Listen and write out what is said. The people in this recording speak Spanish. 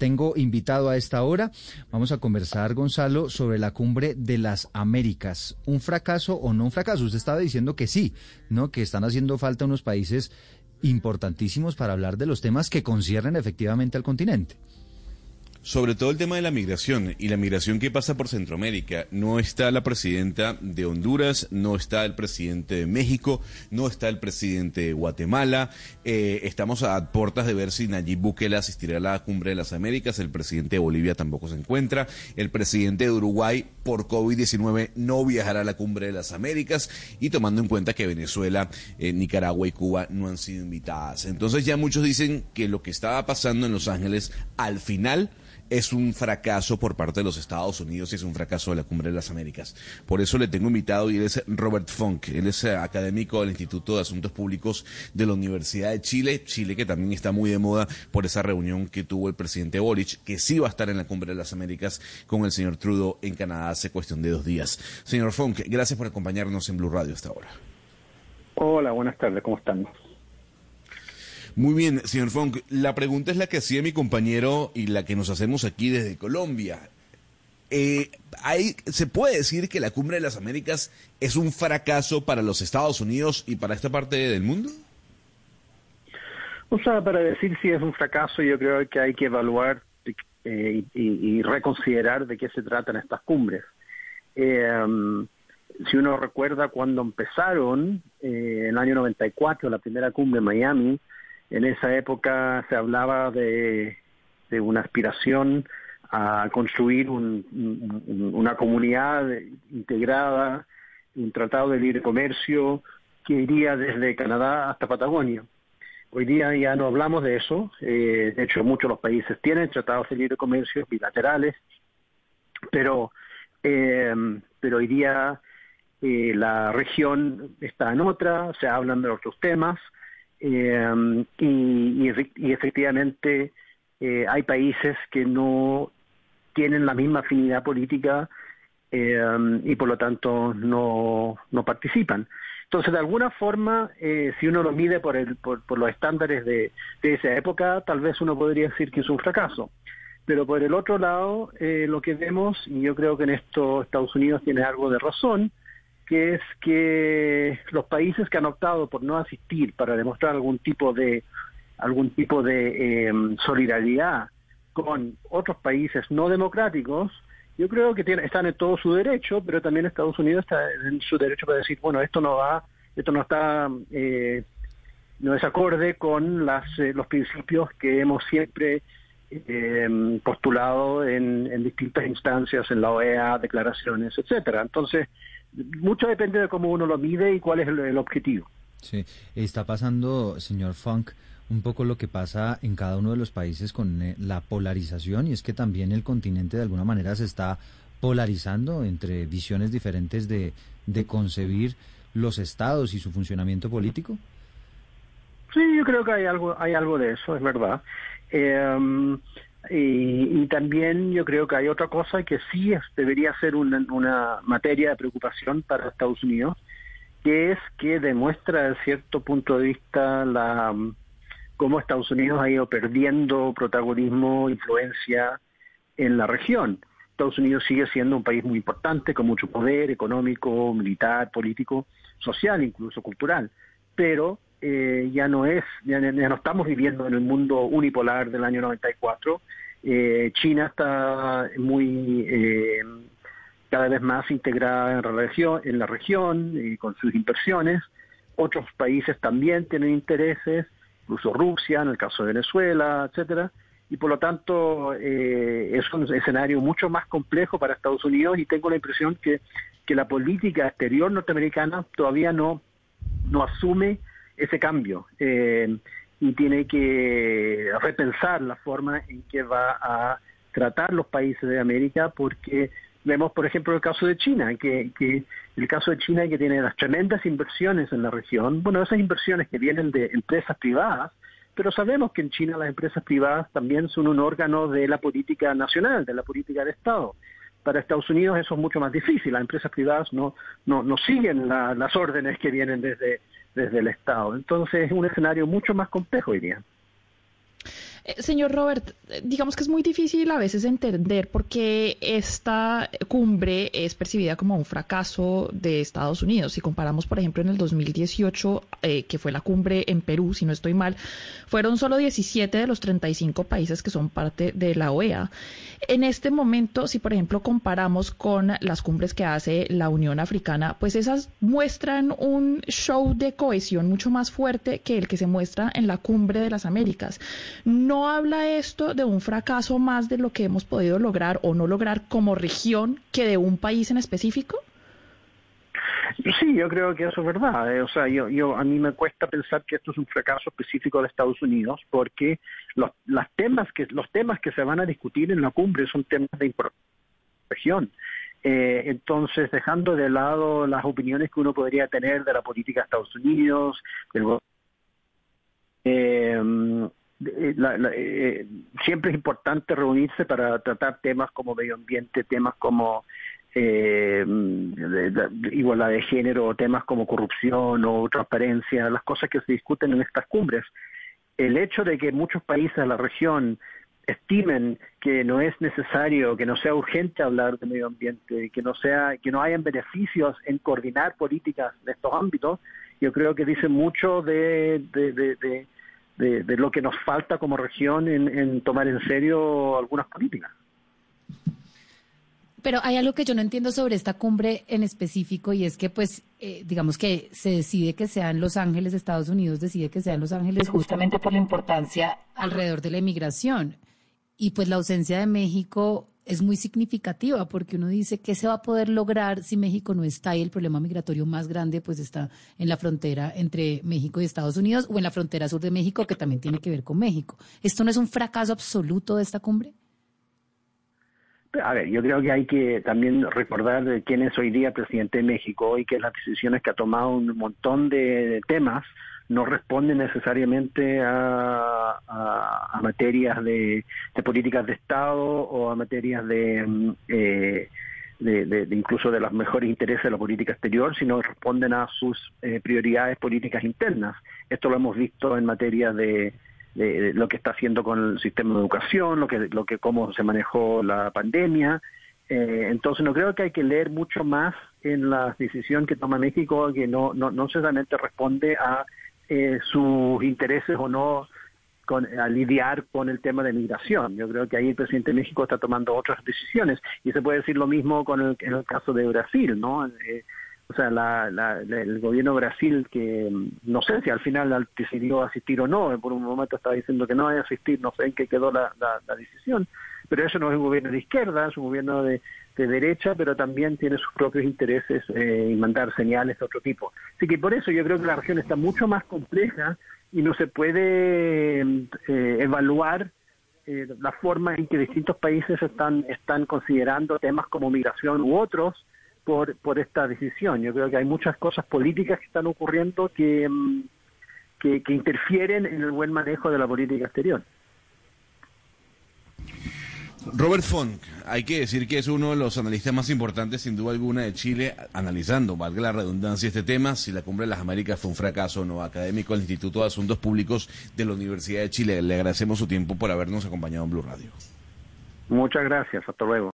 tengo invitado a esta hora. Vamos a conversar, Gonzalo, sobre la cumbre de las Américas. ¿Un fracaso o no un fracaso? Usted estaba diciendo que sí, ¿no? Que están haciendo falta unos países importantísimos para hablar de los temas que conciernen efectivamente al continente sobre todo el tema de la migración y la migración que pasa por Centroamérica. No está la presidenta de Honduras, no está el presidente de México, no está el presidente de Guatemala. Eh, estamos a puertas de ver si Nayib Bukele asistirá a la cumbre de las Américas. El presidente de Bolivia tampoco se encuentra. El presidente de Uruguay por COVID-19 no viajará a la cumbre de las Américas y tomando en cuenta que Venezuela, eh, Nicaragua y Cuba no han sido invitadas. Entonces ya muchos dicen que lo que estaba pasando en Los Ángeles al final es un fracaso por parte de los Estados Unidos y es un fracaso de la Cumbre de las Américas. Por eso le tengo invitado y él es Robert Funk, él es eh, académico del Instituto de Asuntos Públicos de la Universidad de Chile, Chile que también está muy de moda por esa reunión que tuvo el presidente Boric, que sí va a estar en la Cumbre de las Américas con el señor Trudeau en Canadá hace cuestión de dos días. Señor Funk, gracias por acompañarnos en Blue Radio hasta ahora. Hola, buenas tardes, ¿cómo están? Muy bien, señor Funk. La pregunta es la que hacía mi compañero y la que nos hacemos aquí desde Colombia. Eh, ¿Se puede decir que la Cumbre de las Américas es un fracaso para los Estados Unidos y para esta parte del mundo? O sea, para decir si es un fracaso, yo creo que hay que evaluar eh, y, reconsiderar de qué se tratan estas cumbres. Eh, si uno recuerda cuando empezaron, en el año 94, la primera cumbre en Miami, en esa época se hablaba de, una aspiración a construir una comunidad integrada, un tratado de libre comercio que iría desde Canadá hasta Patagonia. Hoy día ya no hablamos de eso, eh, de hecho muchos los países tienen tratados de libre comercio bilaterales, pero, eh, pero hoy día eh, la región está en otra, se hablan de otros temas, eh, y, efectivamente eh, hay países que no tienen la misma afinidad política eh, y por lo tanto no, no participan. Entonces, de alguna forma, si uno lo mide por, el, por, los estándares de, de, esa época, tal vez uno podría decir que es un fracaso. Pero por el otro lado, lo que vemos, y yo creo que en esto Estados Unidos tiene algo de razón, que es que los países que han optado por no asistir para demostrar algún tipo de algún tipo de em, solidaridad con otros países no democráticos, yo creo que están en todo su derecho, pero también Estados Unidos está en su derecho para decir, bueno, esto no va, esto no está, eh, no es acorde con las, eh, los principios que hemos siempre em, postulado en, en distintas instancias, en la OEA, declaraciones, etcétera. Entonces, mucho depende de cómo uno lo mide y cuál es el, objetivo. Sí, está pasando, señor Funk, un poco lo que pasa en cada uno de los países con eh, la polarización y es que también el continente de alguna manera se está polarizando entre visiones diferentes de, de concebir los estados y su funcionamiento político. Sí, yo creo que hay algo, hay algo de eso, es verdad. Eh, y, también yo creo que hay otra cosa que sí debería ser una, una, materia de preocupación para Estados Unidos, que es que demuestra desde cierto punto de vista la cómo Estados Unidos ha ido perdiendo protagonismo, influencia en la región. Estados Unidos sigue siendo un país muy importante, con mucho poder económico, militar, político, social, incluso cultural, pero eh, ya no es, ya, no estamos viviendo en el mundo unipolar del año 94. Eh, China está muy eh, cada vez más integrada en la región, en la región y con sus inversiones. Otros países también tienen intereses, incluso Rusia, en el caso de Venezuela, etcétera. Y por lo tanto es un escenario mucho más complejo para Estados Unidos y tengo la impresión que, que la política exterior norteamericana todavía no, no asume ese cambio eh, y tiene que repensar la forma en que va a tratar los países de América porque vemos por ejemplo el caso de China que, que el caso de China que tiene las tremendas inversiones en la región bueno esas inversiones que vienen de empresas privadas pero sabemos que en China las empresas privadas también son un órgano de la política nacional de la política de Estado para Estados Unidos eso es mucho más difícil. Las empresas privadas no, no, no siguen las órdenes que vienen desde, desde el Estado. Entonces es un escenario mucho más complejo, diría. Eh, señor Robert, eh, digamos que es muy difícil a veces entender por qué esta cumbre es percibida como un fracaso de Estados Unidos. Si comparamos, por ejemplo, en el 2018, eh, que fue la cumbre en Perú, si no estoy mal, fueron solo 17 de los 35 países que son parte de la OEA. En este momento, si por ejemplo comparamos con las cumbres que hace la Unión Africana, pues esas muestran un show de cohesión mucho más fuerte que el que se muestra en la cumbre de las Américas. ¿No habla esto de un fracaso más de lo que hemos podido lograr o no lograr como región que de un país en específico? Sí, yo creo que eso es verdad. Eh, o sea, yo, yo a mí me cuesta pensar que esto es un fracaso específico de Estados Unidos, porque los, las temas que los temas que se van a discutir en la cumbre son temas de región. Eh, entonces, dejando de lado las opiniones que uno podría tener de la política de Estados Unidos, del eh, eh, siempre es importante reunirse para tratar temas como medio ambiente, temas como eh, igualdad de género, temas como corrupción o transparencia, las cosas que se discuten en estas cumbres. El hecho de que muchos países de la región estimen que no es necesario, que no sea urgente hablar de medio ambiente, que no sea, que no hayan beneficios en coordinar políticas de estos ámbitos, yo creo que dice mucho de, de, de, lo que nos falta como región en tomar en serio algunas políticas. Pero hay algo que yo no entiendo sobre esta cumbre en específico y es que, pues, eh, digamos que se decide que sea en Los Ángeles, Estados Unidos decide que sea en Los Ángeles justamente por la importancia alrededor de la inmigración. Y pues la ausencia de México es muy significativa porque uno dice que se va a poder lograr si México no está y el problema migratorio más grande pues está en la frontera entre México y Estados Unidos o en la frontera sur de México que también tiene que ver con México. ¿Esto no es un fracaso absoluto de esta cumbre? A ver, yo creo que hay que también recordar quién es hoy día presidente de México y que las decisiones que ha tomado un montón de temas no responden necesariamente a, a, materias de, políticas de Estado o a materias de, mm, eh, de, incluso de los mejores intereses de la política exterior, sino responden a sus eh, prioridades políticas internas. Esto lo hemos visto en materia de de, lo que está haciendo con el sistema de educación, lo que, lo que cómo se manejó la pandemia. Eh, entonces no creo que hay que leer mucho más en la decisión que toma México, que no, no, no necesariamente responde a eh, sus intereses o no con, a lidiar con el tema de migración. Yo creo que ahí el presidente de México está tomando otras decisiones y se puede decir lo mismo con el, en el caso de Brasil, ¿no? Eh, o sea, la, el gobierno de Brasil, que mm, no sé si al final decidió asistir o no, por un momento estaba diciendo que no a asistir, no sé en qué quedó la, decisión, pero eso no es un gobierno de izquierda, es un gobierno de, derecha, pero también tiene sus propios intereses eh, y mandar señales de otro tipo. Así que por eso yo creo que la región está mucho más compleja y no se puede eh, evaluar eh, la forma en que distintos países están, están considerando temas como migración u otros por, por esta decisión. Yo creo que hay muchas cosas políticas que están ocurriendo que, mm, que, interfieren en el buen manejo de la política exterior. Robert Funk, hay que decir que es uno de los analistas más importantes, sin duda alguna, de Chile, analizando, valga la redundancia, este tema, si la Cumbre de las Américas fue un fracaso o no, académico del Instituto de Asuntos Públicos de la Universidad de Chile. Le agradecemos su tiempo por habernos acompañado en Blue Radio. Muchas gracias, hasta luego.